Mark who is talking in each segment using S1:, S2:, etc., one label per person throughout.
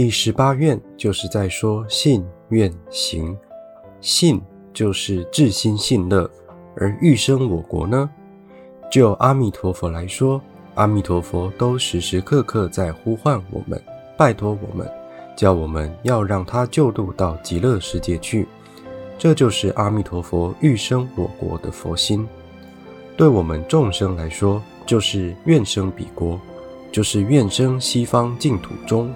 S1: 第十八愿就是在说信愿行，信就是至心信乐，而欲生我国呢？就阿弥陀佛来说，阿弥陀佛都时时刻刻在呼唤我们，拜托我们，叫我们要让他救度到极乐世界去。这就是阿弥陀佛欲生我国的佛心。对我们众生来说，就是愿生彼国，就是愿生西方净土中。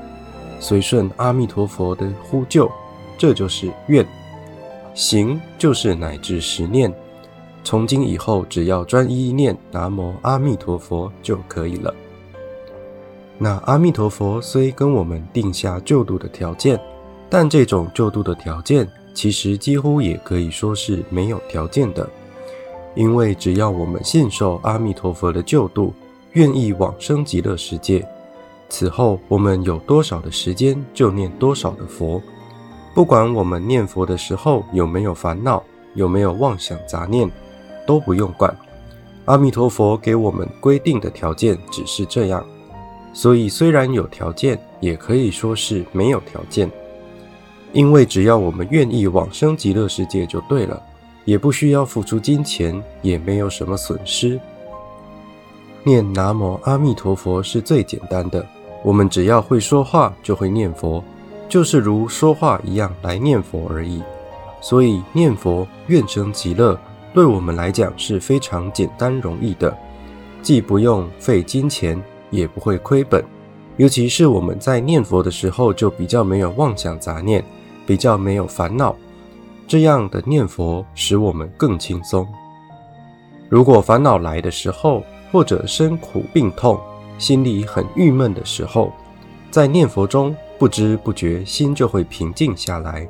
S1: 随顺阿弥陀佛的呼救，这就是愿；行就是乃至十念。从今以后，只要专一念南无阿弥陀佛就可以了。那阿弥陀佛虽跟我们定下救度的条件，但这种救度的条件，其实几乎也可以说是没有条件的，因为只要我们信受阿弥陀佛的救度，愿意往生极乐世界。此后，我们有多少的时间，就念多少的佛。不管我们念佛的时候有没有烦恼，有没有妄想杂念，都不用管。阿弥陀佛给我们规定的条件只是这样，所以虽然有条件，也可以说是没有条件。因为只要我们愿意往生极乐世界就对了，也不需要付出金钱，也没有什么损失。念南无阿弥陀佛是最简单的。我们只要会说话，就会念佛，就是如说话一样来念佛而已。所以念佛愿生极乐，对我们来讲是非常简单容易的，既不用费金钱，也不会亏本。尤其是我们在念佛的时候，就比较没有妄想杂念，比较没有烦恼，这样的念佛使我们更轻松。如果烦恼来的时候，或者身苦病痛，心里很郁闷的时候，在念佛中不知不觉心就会平静下来。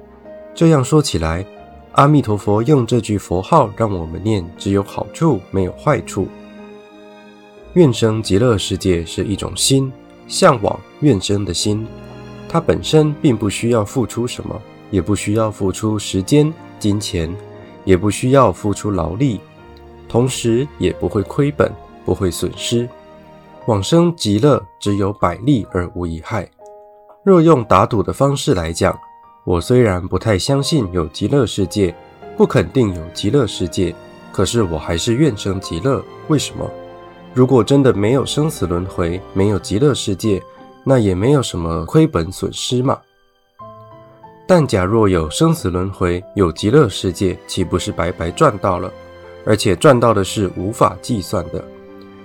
S1: 这样说起来，阿弥陀佛用这句佛号让我们念，只有好处没有坏处。愿生极乐世界是一种心，向往愿生的心，它本身并不需要付出什么，也不需要付出时间、金钱，也不需要付出劳力，同时也不会亏本，不会损失。往生极乐只有百利而无一害。若用打赌的方式来讲，我虽然不太相信有极乐世界，不肯定有极乐世界，可是我还是愿生极乐。为什么？如果真的没有生死轮回，没有极乐世界，那也没有什么亏本损失嘛。但假若有生死轮回，有极乐世界，岂不是白白赚到了？而且赚到的是无法计算的。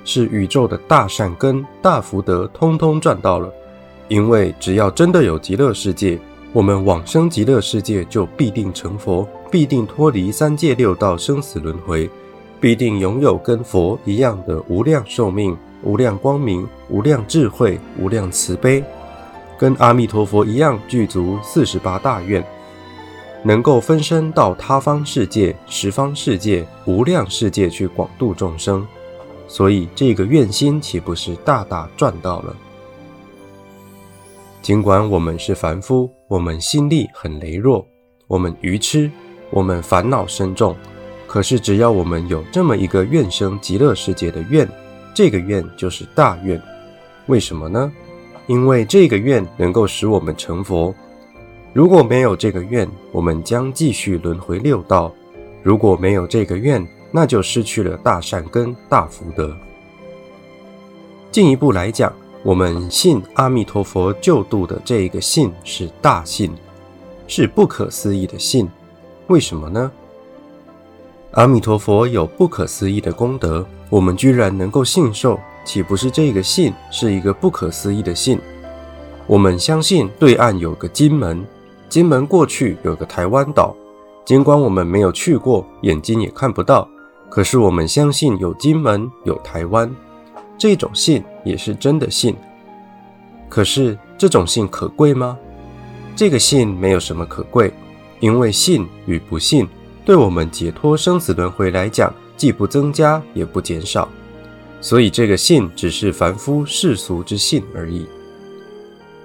S1: 是宇宙的大善根、大福德，通通赚到了。因为只要真的有极乐世界，我们往生极乐世界就必定成佛，必定脱离三界六道生死轮回，必定拥有跟佛一样的无量寿命、无量光明、无量智慧、无量慈悲，跟阿弥陀佛一样具足四十八大愿，能够分身到他方世界、十方世界、无量世界去广度众生。所以，这个愿心岂不是大大赚到了？尽管我们是凡夫，我们心力很羸弱，我们愚痴，我们烦恼深重，可是只要我们有这么一个愿生极乐世界的愿，这个愿就是大愿。为什么呢？因为这个愿能够使我们成佛。如果没有这个愿，我们将继续轮回六道；如果没有这个愿，那就失去了大善根、大福德。进一步来讲，我们信阿弥陀佛救度的这一个信是大信，是不可思议的信。为什么呢？阿弥陀佛有不可思议的功德，我们居然能够信受，岂不是这个信是一个不可思议的信？我们相信对岸有个金门，金门过去有个台湾岛，尽管我们没有去过，眼睛也看不到。可是我们相信有金门，有台湾，这种信也是真的信。可是这种信可贵吗？这个信没有什么可贵，因为信与不信，对我们解脱生死轮回来讲，既不增加也不减少。所以这个信只是凡夫世俗之信而已。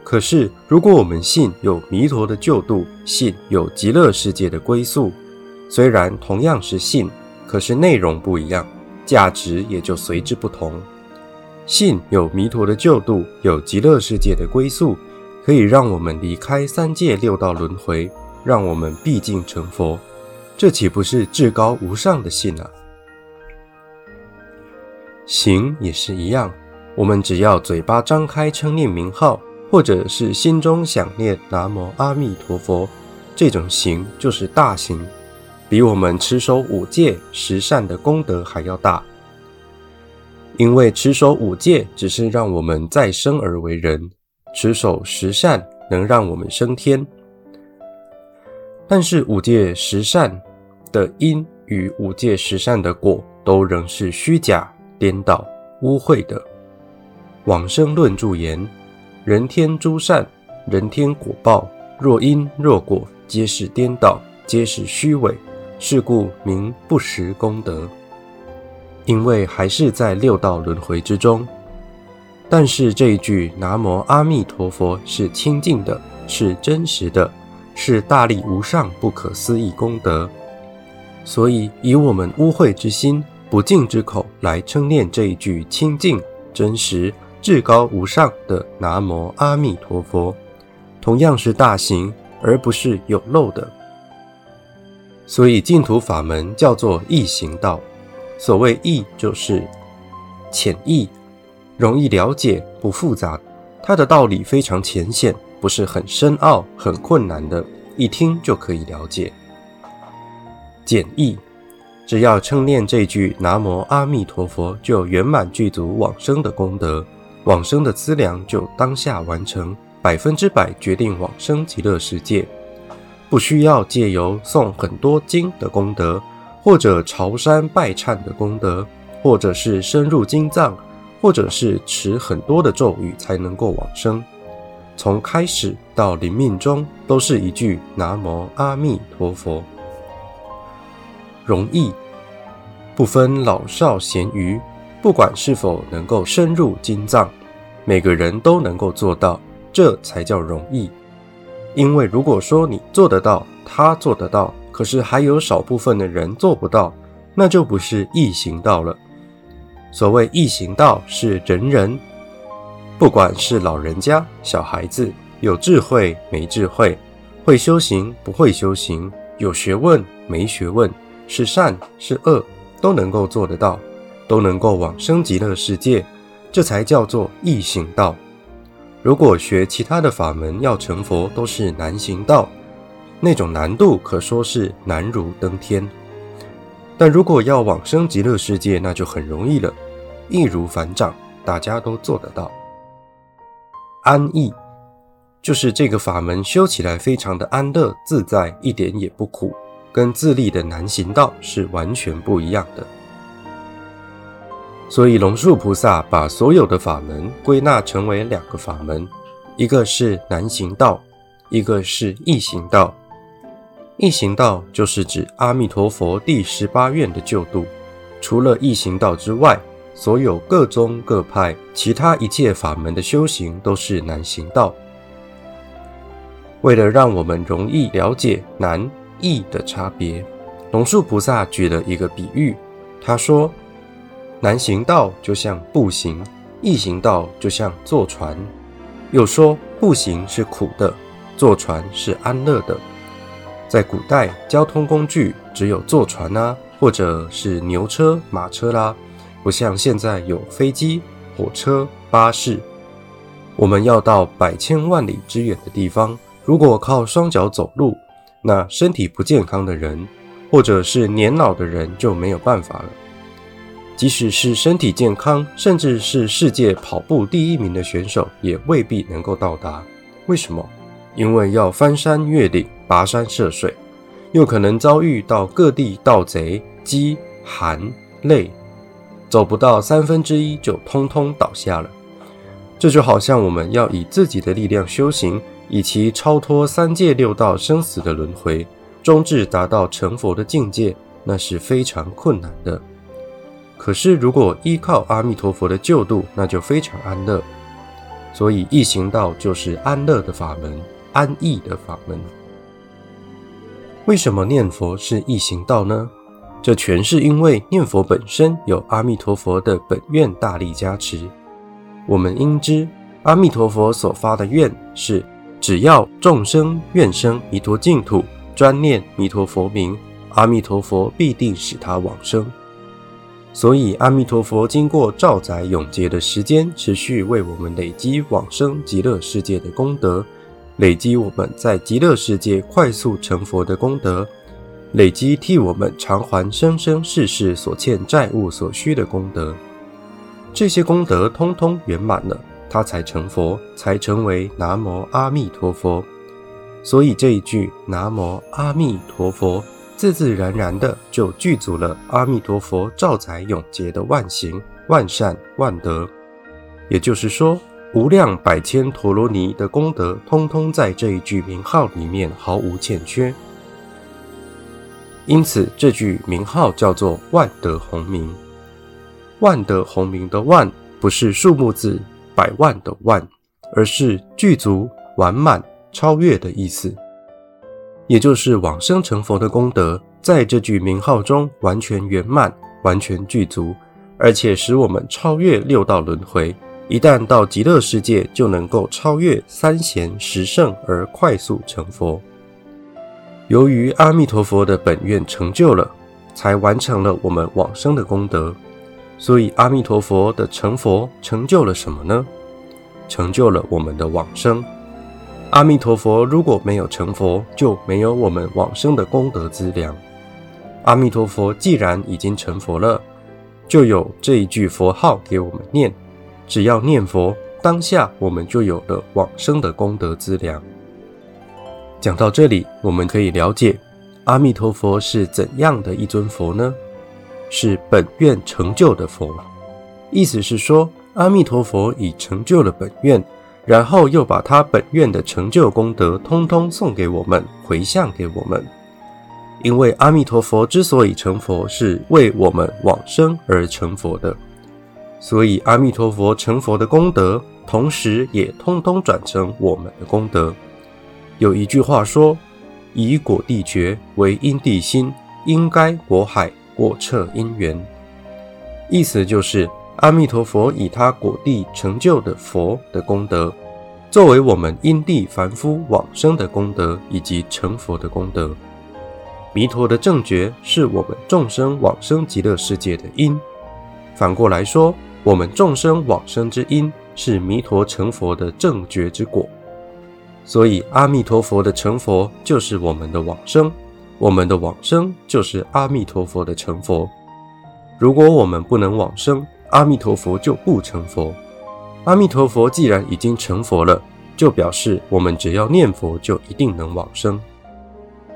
S1: 可是如果我们信有弥陀的救度，信有极乐世界的归宿，虽然同样是信。可是内容不一样，价值也就随之不同。信有弥陀的救度，有极乐世界的归宿，可以让我们离开三界六道轮回，让我们毕竟成佛。这岂不是至高无上的信啊？行也是一样，我们只要嘴巴张开称念名号，或者是心中想念南无阿弥陀佛，这种行就是大行，比我们持守五戒十善的功德还要大。因为持守五戒只是让我们再生而为人，持守十善能让我们升天。但是五戒十善的因与五戒十善的果都仍是虚假、颠倒、污秽的。往生论注言：人天诸善，人天果报，若因若果，皆是颠倒，皆是虚伪，是故名不实功德。因为还是在六道轮回之中，但是这一句“南无阿弥陀佛”是清净的，是真实的，是大力无上、不可思议功德。所以，以我们污秽之心、不净之口来称念这一句清净、真实、至高无上的“南无阿弥陀佛”，同样是大行，而不是有漏的。所以，净土法门叫做易行道。所谓易，就是浅易，容易了解，不复杂。它的道理非常浅显，不是很深奥、很困难的，一听就可以了解。简易，只要称念这句“南无阿弥陀佛”，就圆满具足往生的功德，往生的资粮就当下完成，百分之百决定往生极乐世界，不需要借由诵很多经的功德。或者朝山拜忏的功德，或者是深入经藏，或者是持很多的咒语才能够往生。从开始到临命终，都是一句南无阿弥陀佛。容易，不分老少咸鱼，不管是否能够深入经藏，每个人都能够做到，这才叫容易。因为如果说你做得到，他做得到。可是还有少部分的人做不到，那就不是易行道了。所谓易行道，是人人，不管是老人家、小孩子，有智慧没智慧，会修行不会修行，有学问没学问，是善是恶，都能够做得到，都能够往生极乐世界，这才叫做易行道。如果学其他的法门要成佛，都是难行道。那种难度可说是难如登天，但如果要往生极乐世界，那就很容易了，易如反掌，大家都做得到。安逸就是这个法门修起来非常的安乐自在，一点也不苦，跟自立的难行道是完全不一样的。所以龙树菩萨把所有的法门归纳成为两个法门，一个是难行道，一个是易行道。易行道就是指阿弥陀佛第十八愿的救度。除了易行道之外，所有各宗各派其他一切法门的修行都是难行道。为了让我们容易了解难易的差别，龙树菩萨举了一个比喻。他说：“难行道就像步行，易行道就像坐船。”又说：“步行是苦的，坐船是安乐的。”在古代，交通工具只有坐船啊，或者是牛车、马车啦，不像现在有飞机、火车、巴士。我们要到百千万里之远的地方，如果靠双脚走路，那身体不健康的人，或者是年老的人就没有办法了。即使是身体健康，甚至是世界跑步第一名的选手，也未必能够到达。为什么？因为要翻山越岭。跋山涉水，又可能遭遇到各地盗贼、饥寒累，走不到三分之一就通通倒下了。这就好像我们要以自己的力量修行，以其超脱三界六道生死的轮回，终至达到成佛的境界，那是非常困难的。可是如果依靠阿弥陀佛的救度，那就非常安乐。所以易行道就是安乐的法门，安逸的法门。为什么念佛是易行道呢？这全是因为念佛本身有阿弥陀佛的本愿大力加持。我们应知，阿弥陀佛所发的愿是只要众生愿生弥陀净土，专念弥陀佛名，阿弥陀佛必定使他往生。所以，阿弥陀佛经过兆载永劫的时间，持续为我们累积往生极乐世界的功德，累积我们在极乐世界快速成佛的功德，累积替我们偿还生生世世所欠债务所需的功德。这些功德通通圆满了，他才成佛，才成为南无阿弥陀佛。所以这一句南无阿弥陀佛。自自然然的就具足了阿弥陀佛兆载永劫的万行、万善、万德，也就是说，无量百千陀罗尼的功德，通通在这一句名号里面毫无欠缺。因此，这句名号叫做万德洪名。万德洪名的万，不是数目字百万的万，而是具足、完满、超越的意思。也就是往生成佛的功德，在这句名号中完全圆满、完全具足，而且使我们超越六道轮回。一旦到极乐世界，就能够超越三贤十圣而快速成佛。由于阿弥陀佛的本愿成就了，才完成了我们往生的功德。所以，阿弥陀佛的成佛成就了什么呢？成就了我们的往生。阿弥陀佛，如果没有成佛，就没有我们往生的功德资粮。阿弥陀佛既然已经成佛了，就有这一句佛号给我们念。只要念佛，当下我们就有了往生的功德资粮。讲到这里，我们可以了解阿弥陀佛是怎样的一尊佛呢？是本愿成就的佛。意思是说，阿弥陀佛已成就了本愿。然后又把他本愿的成就功德通通送给我们，回向给我们。因为阿弥陀佛之所以成佛，是为我们往生而成佛的，所以阿弥陀佛成佛的功德，同时也通通转成我们的功德。有一句话说：“以果地觉为因地心，应该果海果彻因缘。”意思就是。阿弥陀佛以他果地成就的佛的功德，作为我们因地凡夫往生的功德以及成佛的功德。弥陀的正觉是我们众生往生极乐世界的因，反过来说，我们众生往生之因是弥陀成佛的正觉之果。所以，阿弥陀佛的成佛就是我们的往生，我们的往生就是阿弥陀佛的成佛。如果我们不能往生，阿弥陀佛就不成佛。阿弥陀佛既然已经成佛了，就表示我们只要念佛就一定能往生。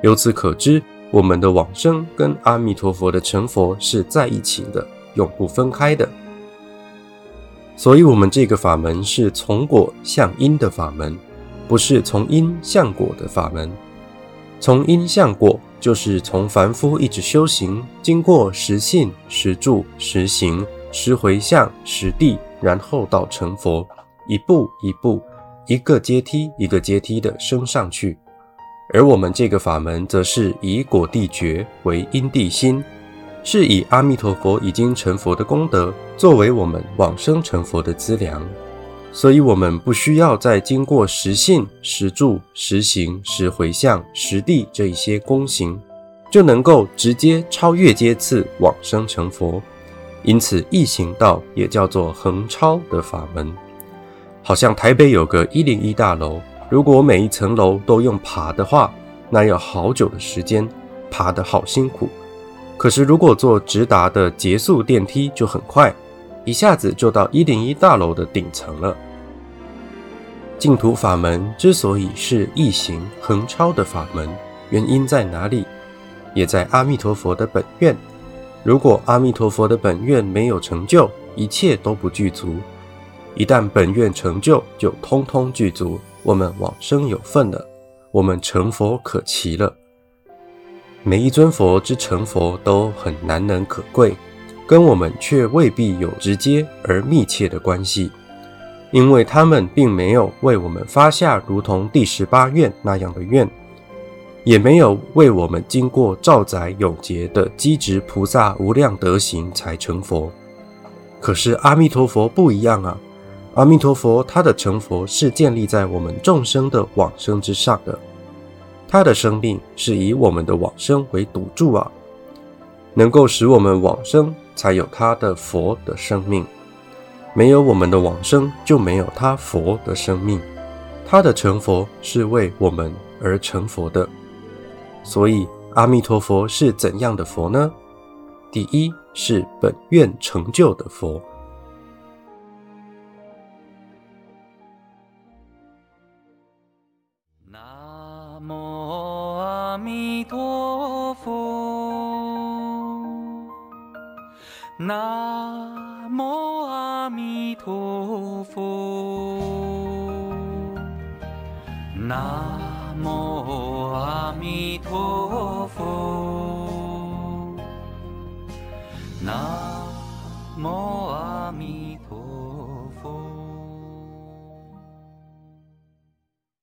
S1: 由此可知，我们的往生跟阿弥陀佛的成佛是在一起的，永不分开的。所以，我们这个法门是从果向因的法门，不是从因向果的法门。从因向果，就是从凡夫一直修行，经过实信、实住、实行。十回向，十地，然后到成佛，一步一步，一个阶梯一个阶梯的升上去。而我们这个法门，则是以果地觉为因地心，是以阿弥陀佛已经成佛的功德，作为我们往生成佛的资粮。所以，我们不需要再经过实信、实住、实行、实回向、实地这一些功行，就能够直接超越阶次往生成佛。因此，异行道也叫做横超的法门。好像台北有个一零一大楼，如果每一层楼都用爬的话，那要好久的时间，爬得好辛苦。可是如果坐直达的捷速电梯就很快，一下子就到一零一大楼的顶层了。净土法门之所以是异行横超的法门，原因在哪里？也在阿弥陀佛的本愿。如果阿弥陀佛的本愿没有成就，一切都不具足；一旦本愿成就，就通通具足。我们往生有份了，我们成佛可期了。每一尊佛之成佛都很难能可贵，跟我们却未必有直接而密切的关系，因为他们并没有为我们发下如同第十八愿那样的愿。也没有为我们经过兆载永劫的积值菩萨无量德行才成佛。可是阿弥陀佛不一样啊！阿弥陀佛，他的成佛是建立在我们众生的往生之上的，他的生命是以我们的往生为赌注啊，能够使我们往生，才有他的佛的生命。没有我们的往生，就没有他佛的生命。他的成佛是为我们而成佛的。所以，阿弥陀佛是怎样的佛呢？第一是本愿成就的佛。
S2: 南无阿弥陀佛。南无阿弥陀佛。南无弥陀佛。南无。